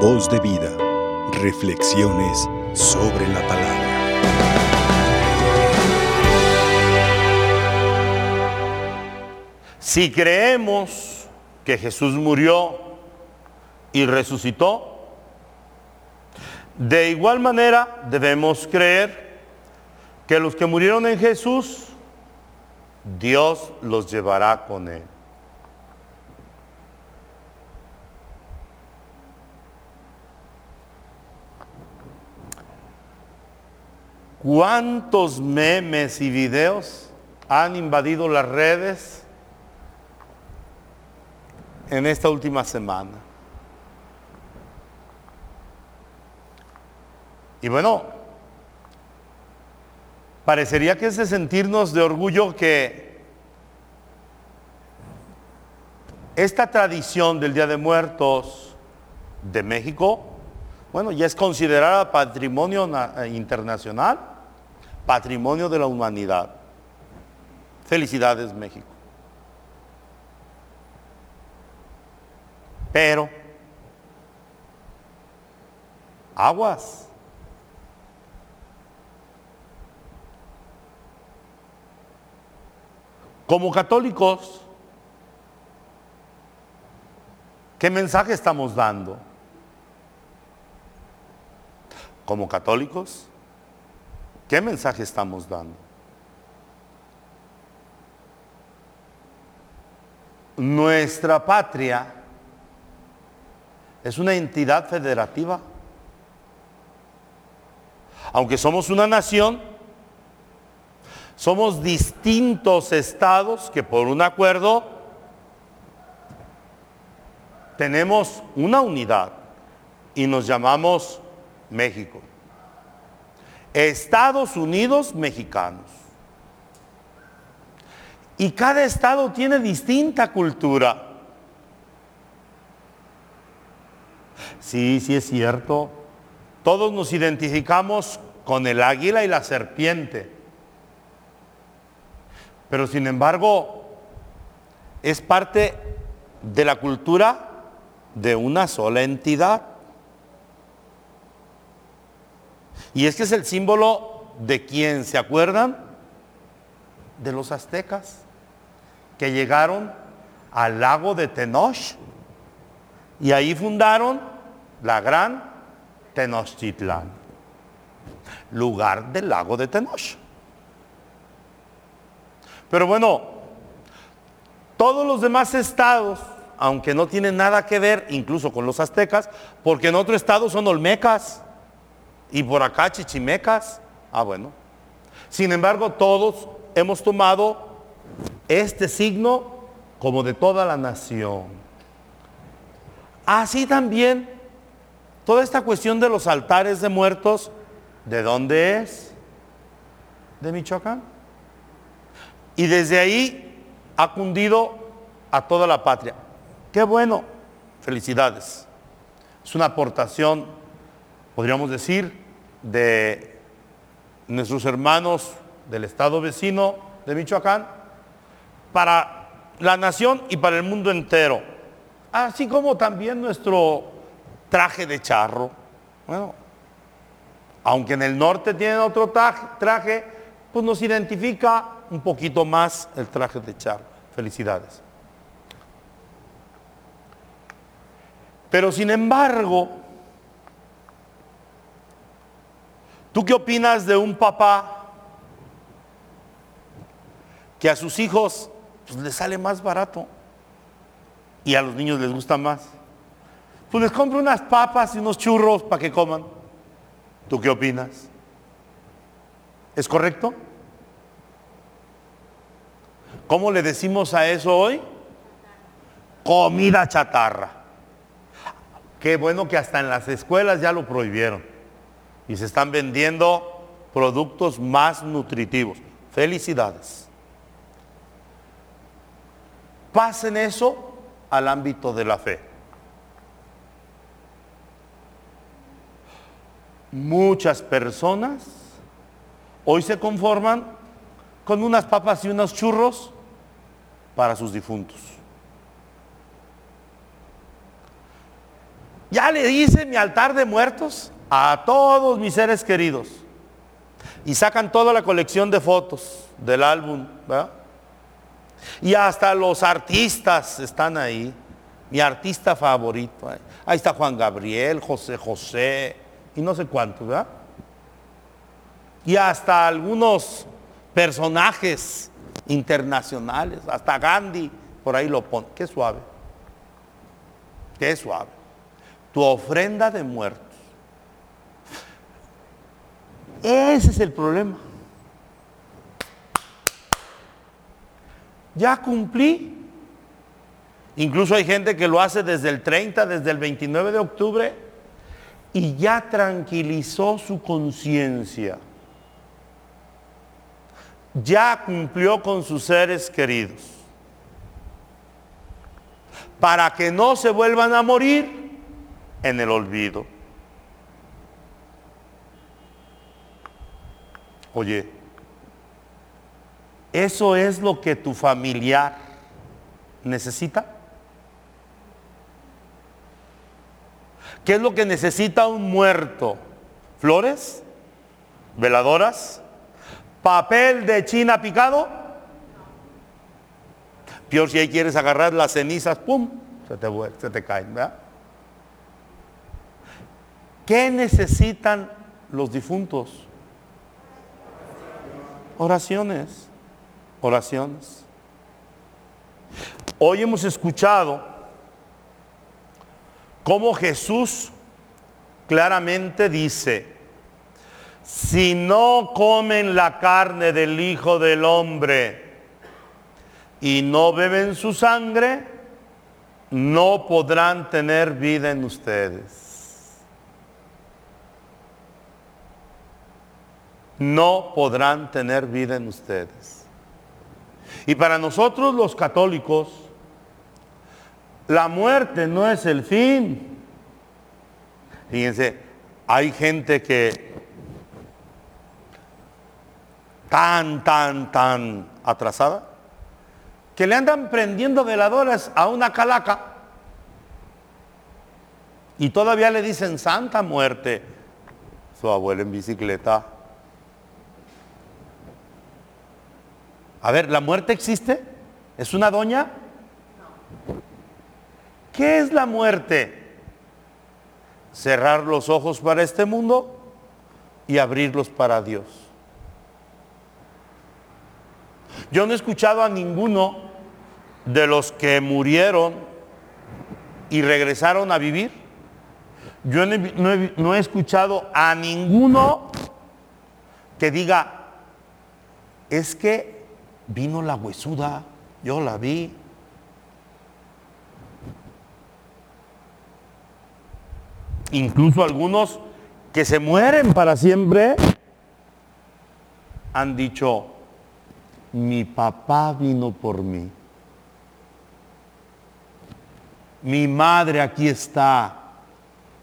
Voz de vida. Reflexiones sobre la palabra. Si creemos que Jesús murió y resucitó, de igual manera debemos creer que los que murieron en Jesús, Dios los llevará con él. ¿Cuántos memes y videos han invadido las redes en esta última semana? Y bueno, parecería que es de sentirnos de orgullo que esta tradición del Día de Muertos de México, bueno, ya es considerada patrimonio na- internacional, patrimonio de la humanidad. Felicidades México. Pero, aguas. Como católicos, ¿qué mensaje estamos dando? Como católicos, ¿qué mensaje estamos dando? Nuestra patria es una entidad federativa. Aunque somos una nación, somos distintos estados que por un acuerdo tenemos una unidad y nos llamamos México. Estados Unidos mexicanos. Y cada estado tiene distinta cultura. Sí, sí es cierto. Todos nos identificamos con el águila y la serpiente. Pero sin embargo, es parte de la cultura de una sola entidad. Y es que es el símbolo de quién, ¿se acuerdan? De los aztecas, que llegaron al lago de Tenoch y ahí fundaron la gran Tenochtitlán, lugar del lago de Tenoch. Pero bueno, todos los demás estados, aunque no tienen nada que ver incluso con los aztecas, porque en otro estado son olmecas y por acá chichimecas. Ah, bueno. Sin embargo, todos hemos tomado este signo como de toda la nación. Así también, toda esta cuestión de los altares de muertos, ¿de dónde es? De Michoacán. Y desde ahí ha cundido a toda la patria. Qué bueno, felicidades. Es una aportación, podríamos decir, de nuestros hermanos del estado vecino de Michoacán para la nación y para el mundo entero. Así como también nuestro traje de charro. Bueno, aunque en el norte tienen otro traje, pues nos identifica un poquito más el traje de charro. Felicidades. Pero sin embargo, ¿tú qué opinas de un papá que a sus hijos pues, les sale más barato y a los niños les gusta más? Pues les compra unas papas y unos churros para que coman. ¿Tú qué opinas? ¿Es correcto? ¿Cómo le decimos a eso hoy? Comida chatarra. Qué bueno que hasta en las escuelas ya lo prohibieron. Y se están vendiendo productos más nutritivos. Felicidades. Pasen eso al ámbito de la fe. Muchas personas hoy se conforman con unas papas y unos churros para sus difuntos. ya le hice mi altar de muertos a todos mis seres queridos. Y sacan toda la colección de fotos del álbum, ¿verdad? Y hasta los artistas están ahí. Mi artista favorito. Ahí está Juan Gabriel, José José y no sé cuántos, ¿verdad? Y hasta algunos personajes internacionales, hasta Gandhi, por ahí lo pone. Qué suave. Qué suave. Tu ofrenda de muertos. Ese es el problema. Ya cumplí. Incluso hay gente que lo hace desde el 30, desde el 29 de octubre y ya tranquilizó su conciencia. Ya cumplió con sus seres queridos. Para que no se vuelvan a morir en el olvido. Oye, ¿eso es lo que tu familiar necesita? ¿Qué es lo que necesita un muerto? ¿Flores? ¿Veladoras? ¿Papel de china picado? Peor si ahí quieres agarrar las cenizas, ¡pum! Se te, se te caen, ¿verdad? ¿Qué necesitan los difuntos? Oraciones, oraciones. Hoy hemos escuchado como Jesús claramente dice, si no comen la carne del Hijo del Hombre y no beben su sangre, no podrán tener vida en ustedes. No podrán tener vida en ustedes. Y para nosotros los católicos, la muerte no es el fin. Fíjense, hay gente que tan, tan, tan atrasada, que le andan prendiendo veladoras a una calaca y todavía le dicen santa muerte. Su abuela en bicicleta. A ver, ¿la muerte existe? ¿Es una doña? ¿Qué es la muerte? Cerrar los ojos para este mundo y abrirlos para Dios. Yo no he escuchado a ninguno de los que murieron y regresaron a vivir. Yo no he, escuchado a ninguno que diga, es que vino la huesuda, yo la vi, incluso algunos que se mueren para siempre, han dicho, mi papá vino por mí. Mi madre aquí está.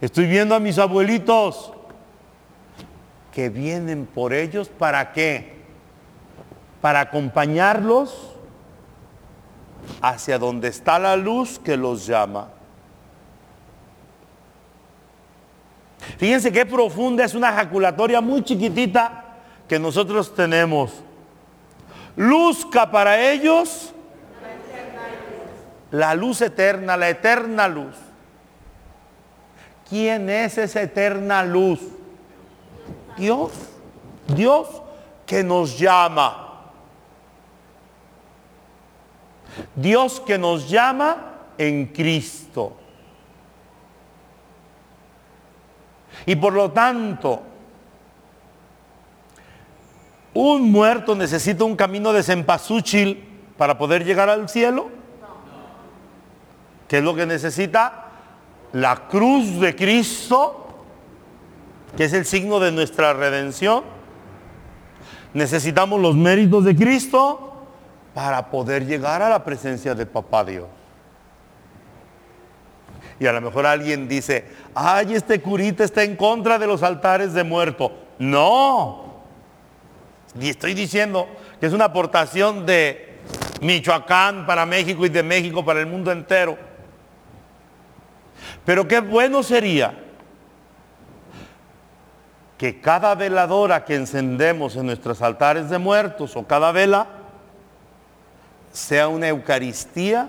Estoy viendo a mis abuelitos que vienen por ellos. ¿Para qué? Para acompañarlos hacia donde está la luz que los llama. Fíjense qué profunda es una ejaculatoria muy chiquitita que nosotros tenemos. Luzca para ellos la luz eterna, la eterna luz. ¿Quién es esa eterna luz? Dios. Dios que nos llama. Dios que nos llama en Cristo. Y por lo tanto, un muerto necesita un camino de cempasúchil para poder llegar al cielo. ¿Qué es lo que necesita? La cruz de Cristo, que es el signo de nuestra redención. Necesitamos los méritos de Cristo para poder llegar a la presencia de Papá Dios. Y a lo mejor alguien dice, ay, este curita está en contra de los altares de muerto. No. Y estoy diciendo que es una aportación de Michoacán para México y de México para el mundo entero. Pero qué bueno sería que cada veladora que encendemos en nuestros altares de muertos o cada vela sea una Eucaristía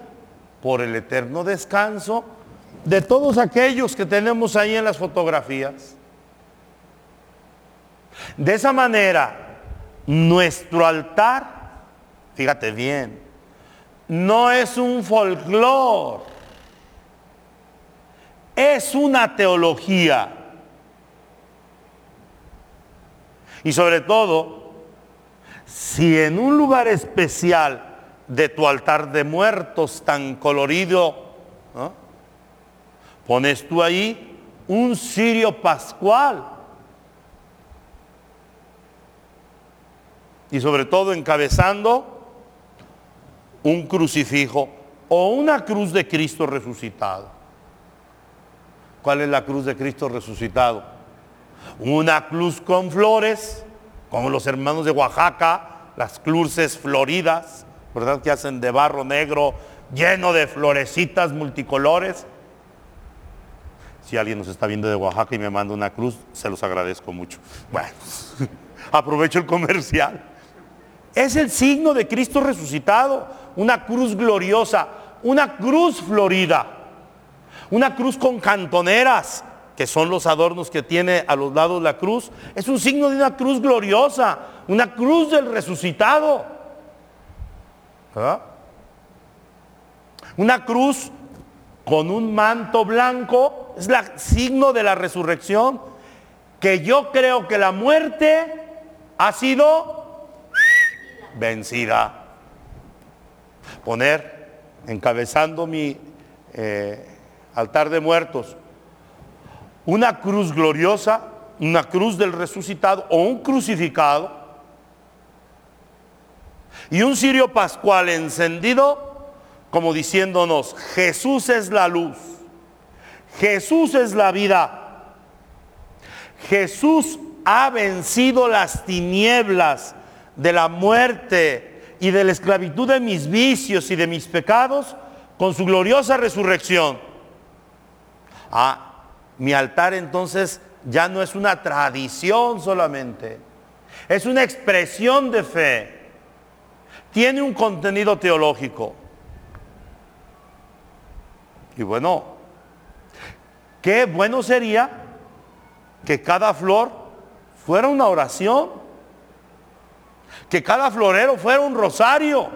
por el eterno descanso de todos aquellos que tenemos ahí en las fotografías. De esa manera, nuestro altar, fíjate bien, no es un folclore, es una teología. Y sobre todo, si en un lugar especial de tu altar de muertos tan colorido, pones tú ahí un cirio pascual. Y sobre todo encabezando un crucifijo o una cruz de Cristo resucitado. ¿Cuál es la cruz de Cristo resucitado? Una cruz con flores, como los hermanos de Oaxaca, las cruces floridas, ¿verdad? Que hacen de barro negro lleno de florecitas multicolores. Si alguien nos está viendo de Oaxaca y me manda una cruz, se los agradezco mucho. Bueno, aprovecho el comercial. Es el signo de Cristo resucitado, una cruz gloriosa, una cruz florida, una cruz con cantoneras, que son los adornos que tiene a los lados la cruz. Es un signo de una cruz gloriosa, una cruz del resucitado. Una cruz con un manto blanco es el signo de la resurrección, que yo creo que la muerte ha sido vencida. Poner, encabezando mi eh, altar de muertos, una cruz gloriosa, una cruz del resucitado o un crucificado y un cirio pascual encendido como diciéndonos, Jesús es la luz, Jesús es la vida, Jesús ha vencido las tinieblas de la muerte y de la esclavitud de mis vicios y de mis pecados con su gloriosa resurrección. Ah, mi altar entonces ya no es una tradición solamente, es una expresión de fe tiene un contenido teológico. Y bueno, qué bueno sería que cada flor fuera una oración, que cada florero fuera un rosario.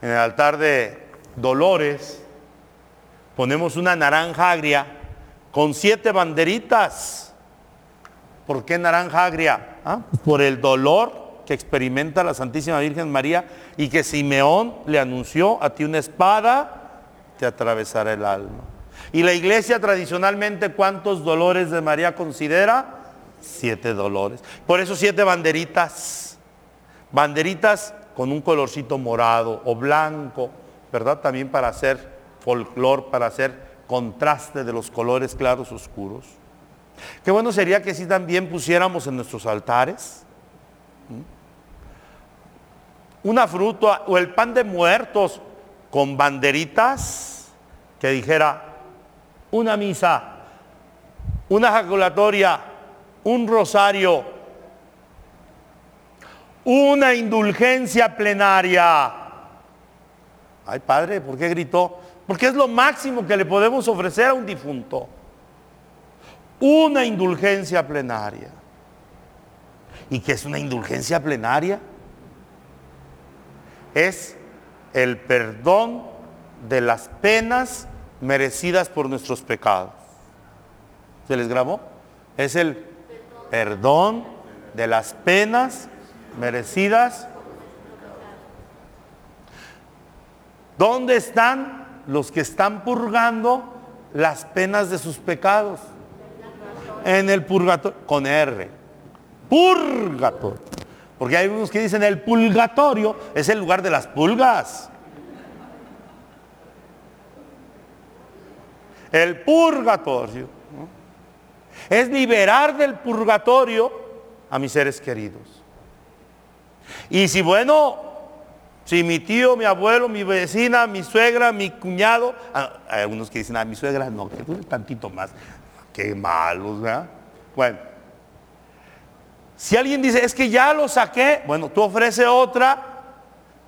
En el altar de Dolores ponemos una naranja agria con siete banderitas. ¿Por qué naranja agria? ¿Ah? por el dolor que experimenta la Santísima Virgen María y que Simeón le anunció a ti una espada te atravesará el alma. Y la iglesia tradicionalmente, ¿cuántos dolores de María considera? Siete dolores. Por eso siete banderitas. Banderitas con un colorcito morado o blanco, ¿verdad? También para hacer folclor, para hacer contraste de los colores claros oscuros. Qué bueno sería que si también pusiéramos en nuestros altares una fruta o el pan de muertos con banderitas que dijera una misa, una jaculatoria, un rosario, una indulgencia plenaria. Ay, padre, ¿por qué gritó? Porque es lo máximo que le podemos ofrecer a un difunto una indulgencia plenaria. ¿Y qué es una indulgencia plenaria? Es el perdón de las penas merecidas por nuestros pecados. ¿Se les grabó? Es el perdón de las penas merecidas. ¿Dónde están los que están purgando las penas de sus pecados? En el purgatorio, con R, purgatorio. Porque hay unos que dicen el purgatorio es el lugar de las pulgas. El purgatorio es liberar del purgatorio a mis seres queridos. Y si bueno, Si mi tío, mi abuelo, mi vecina, mi suegra, mi cuñado, ah, hay algunos que dicen, a ah, mi suegra no, que dure tantito más. Qué malos, ¿verdad? Bueno, si alguien dice, es que ya lo saqué, bueno, tú ofrece otra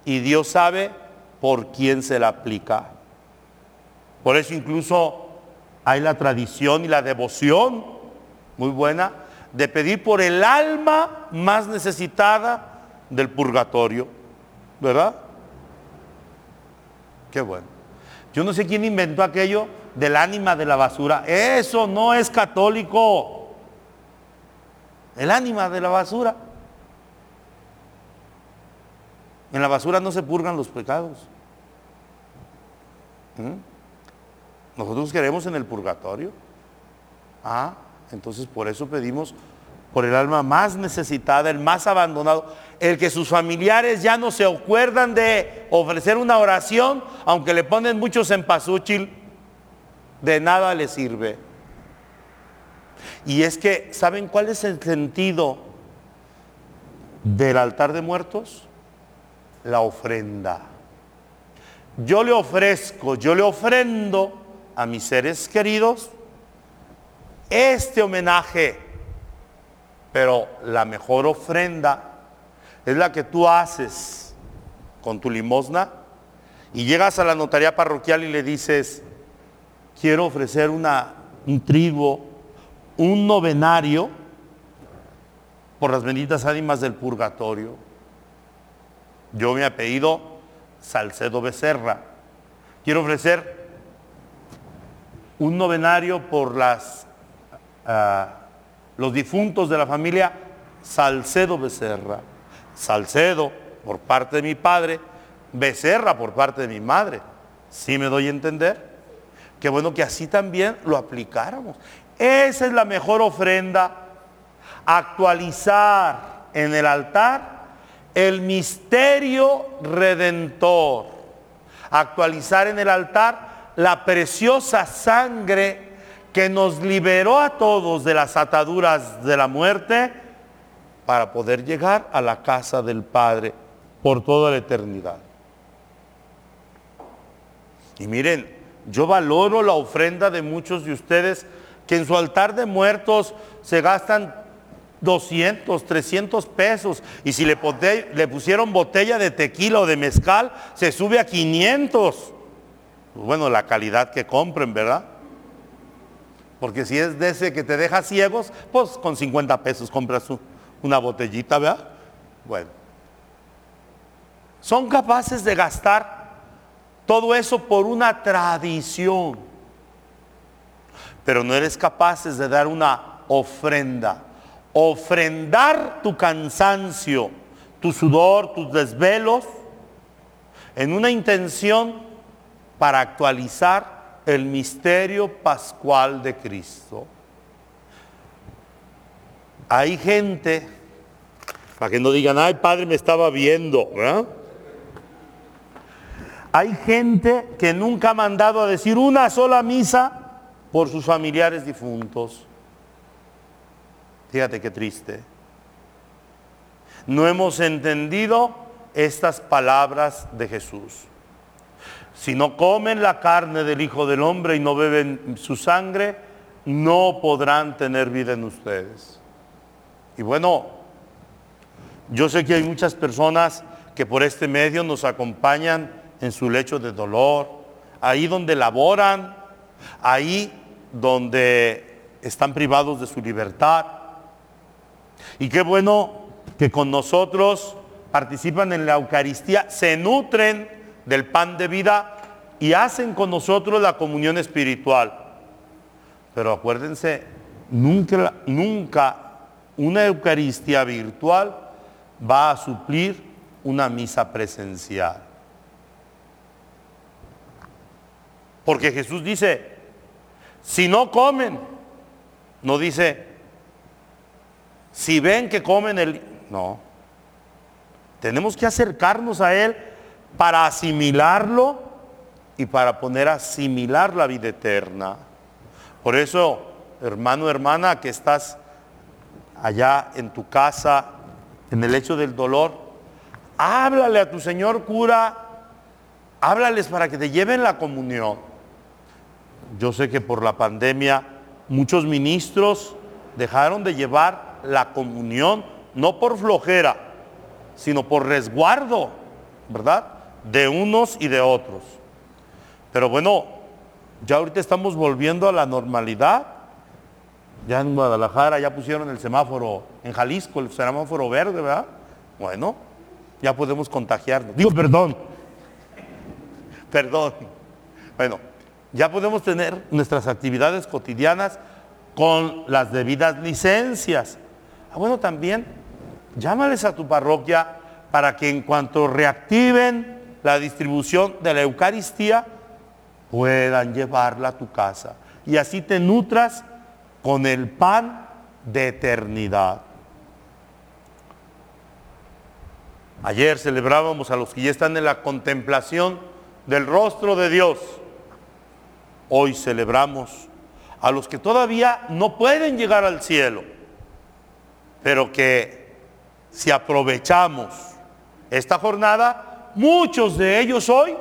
y Dios sabe por quién se la aplica. Por eso incluso hay la tradición y la devoción muy buena de pedir por el alma más necesitada del purgatorio, ¿verdad? Qué bueno. Yo no sé quién inventó aquello del ánima de la basura. Eso no es católico. El ánima de la basura. En la basura no se purgan los pecados. ¿Mm? Nosotros queremos en el purgatorio. Ah, entonces por eso pedimos por el alma más necesitada, el más abandonado, el que sus familiares ya no se acuerdan de ofrecer una oración, aunque le ponen muchos en pasúchil, de nada le sirve. Y es que, ¿saben cuál es el sentido del altar de muertos? La ofrenda. Yo le ofrezco, yo le ofrendo a mis seres queridos este homenaje, pero la mejor ofrenda es la que tú haces con tu limosna y llegas a la notaría parroquial y le dices, quiero ofrecer una, un trigo, un novenario por las benditas ánimas del purgatorio. Yo me apellido Salcedo Becerra. Quiero ofrecer un novenario por las Ah, los difuntos de la familia Salcedo Becerra. Salcedo por parte de mi padre, Becerra por parte de mi madre. ¿Sí me doy a entender? Qué bueno que así también lo aplicáramos. Esa es la mejor ofrenda. Actualizar en el altar el misterio redentor. Actualizar en el altar la preciosa sangre que nos liberó a todos de las ataduras de la muerte para poder llegar a la casa del Padre por toda la eternidad. Y miren, yo valoro la ofrenda de muchos de ustedes que en su altar de muertos se gastan 200, 300 pesos. Y si le, pusieron botella de tequila o de mezcal, se sube a 500. Pues bueno, la calidad que compren, ¿verdad? Porque si es de ese que te deja ciegos, pues con 50 pesos compras una botellita, ¿verdad? Bueno. Son capaces de gastar todo eso por una tradición. Pero no eres capaces de dar una ofrenda. Ofrendar tu cansancio, tu sudor, tus desvelos, en una intención para actualizar el misterio pascual de Cristo. Hay gente, para que no digan, ay Padre me estaba viendo, Hay gente que nunca ha mandado a decir una sola misa por sus familiares difuntos. Fíjate qué triste. No hemos entendido estas palabras de Jesús. Si no comen la carne del Hijo del Hombre y no beben su sangre, no podrán tener vida en ustedes. Y bueno, yo sé que hay muchas personas que por este medio nos acompañan en su lecho de dolor, ahí donde laboran, ahí donde están privados de su libertad. Y qué bueno que con nosotros participan en la Eucaristía, se nutren del pan de vida y hacen con nosotros la comunión espiritual. Pero acuérdense, nunca, nunca una Eucaristía virtual va a suplir una misa presencial. Porque Jesús dice, si no comen, no dice, si ven que comen el... No, tenemos que acercarnos a Él para asimilarlo y para poner a asimilar la vida eterna. Por eso, hermano, hermana, que estás allá en tu casa, en el hecho del dolor, háblale a tu señor cura, háblales para que te lleven la comunión. Yo sé que por la pandemia muchos ministros dejaron de llevar la comunión, no por flojera, sino por resguardo, ¿verdad? De unos y de otros. Pero bueno, ya ahorita estamos volviendo a la normalidad. Ya en Guadalajara ya pusieron el semáforo, en Jalisco el semáforo verde, ¿verdad? Bueno, ya podemos contagiarnos. Digo, perdón. Perdón. Bueno, ya podemos tener nuestras actividades cotidianas con las debidas licencias. Ah, bueno, también llámales a tu parroquia para que en cuanto reactiven la distribución de la Eucaristía, puedan llevarla a tu casa. Y así te nutras con el pan de eternidad. Ayer celebrábamos a los que ya están en la contemplación del rostro de Dios. Hoy celebramos a los que todavía no pueden llegar al cielo, pero que si aprovechamos esta jornada, muchos de ellos hoy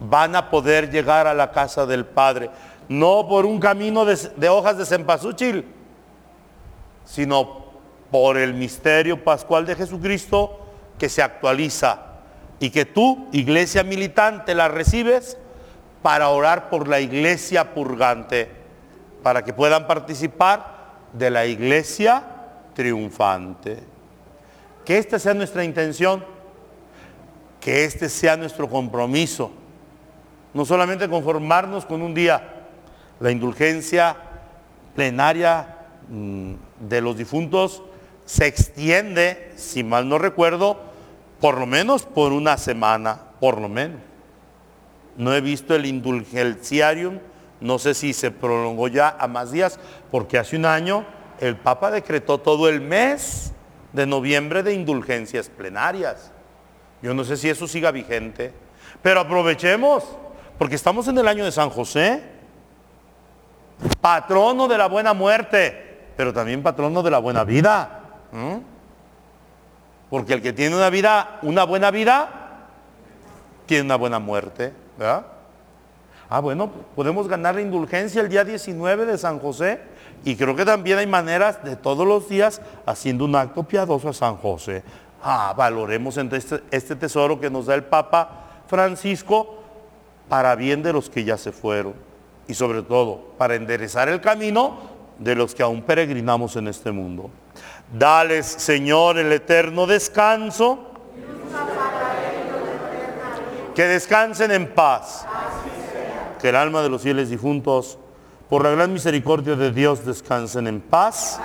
van a poder llegar a la casa del Padre, no por un camino de, hojas de cempasúchil, sino por el misterio pascual de Jesucristo que se actualiza y que tú, iglesia militante, la recibes para orar por la iglesia purgante, para que puedan participar de la iglesia triunfante. Que esta sea nuestra intención, que este sea nuestro compromiso, no solamente conformarnos con un día, la indulgencia plenaria mm, de los difuntos se extiende, si mal no recuerdo, por lo menos por una semana, por lo menos. No he visto el indulgenciarium, no sé si se prolongó ya a más días, porque hace un año el Papa decretó todo el mes de noviembre de indulgencias plenarias. Yo no sé si eso siga vigente, pero aprovechemos, porque estamos en el año de San José, patrono de la buena muerte, pero también patrono de la buena vida. Porque el que tiene una vida, una buena vida, tiene una buena muerte, Ah, bueno, podemos ganar la indulgencia el día 19 de San José y creo que también hay maneras de todos los días haciendo un acto piadoso a San José. Ah, valoremos este, este tesoro que nos da el Papa Francisco para bien de los que ya se fueron y sobre todo para enderezar el camino de los que aún peregrinamos en este mundo. Dales, Señor, el eterno descanso. Que descansen en paz. Que el alma de los fieles difuntos, por la gran misericordia de Dios, descansen en paz.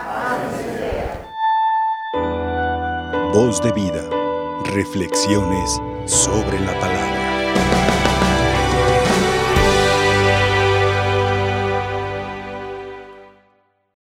Voz de vida. Reflexiones sobre la palabra.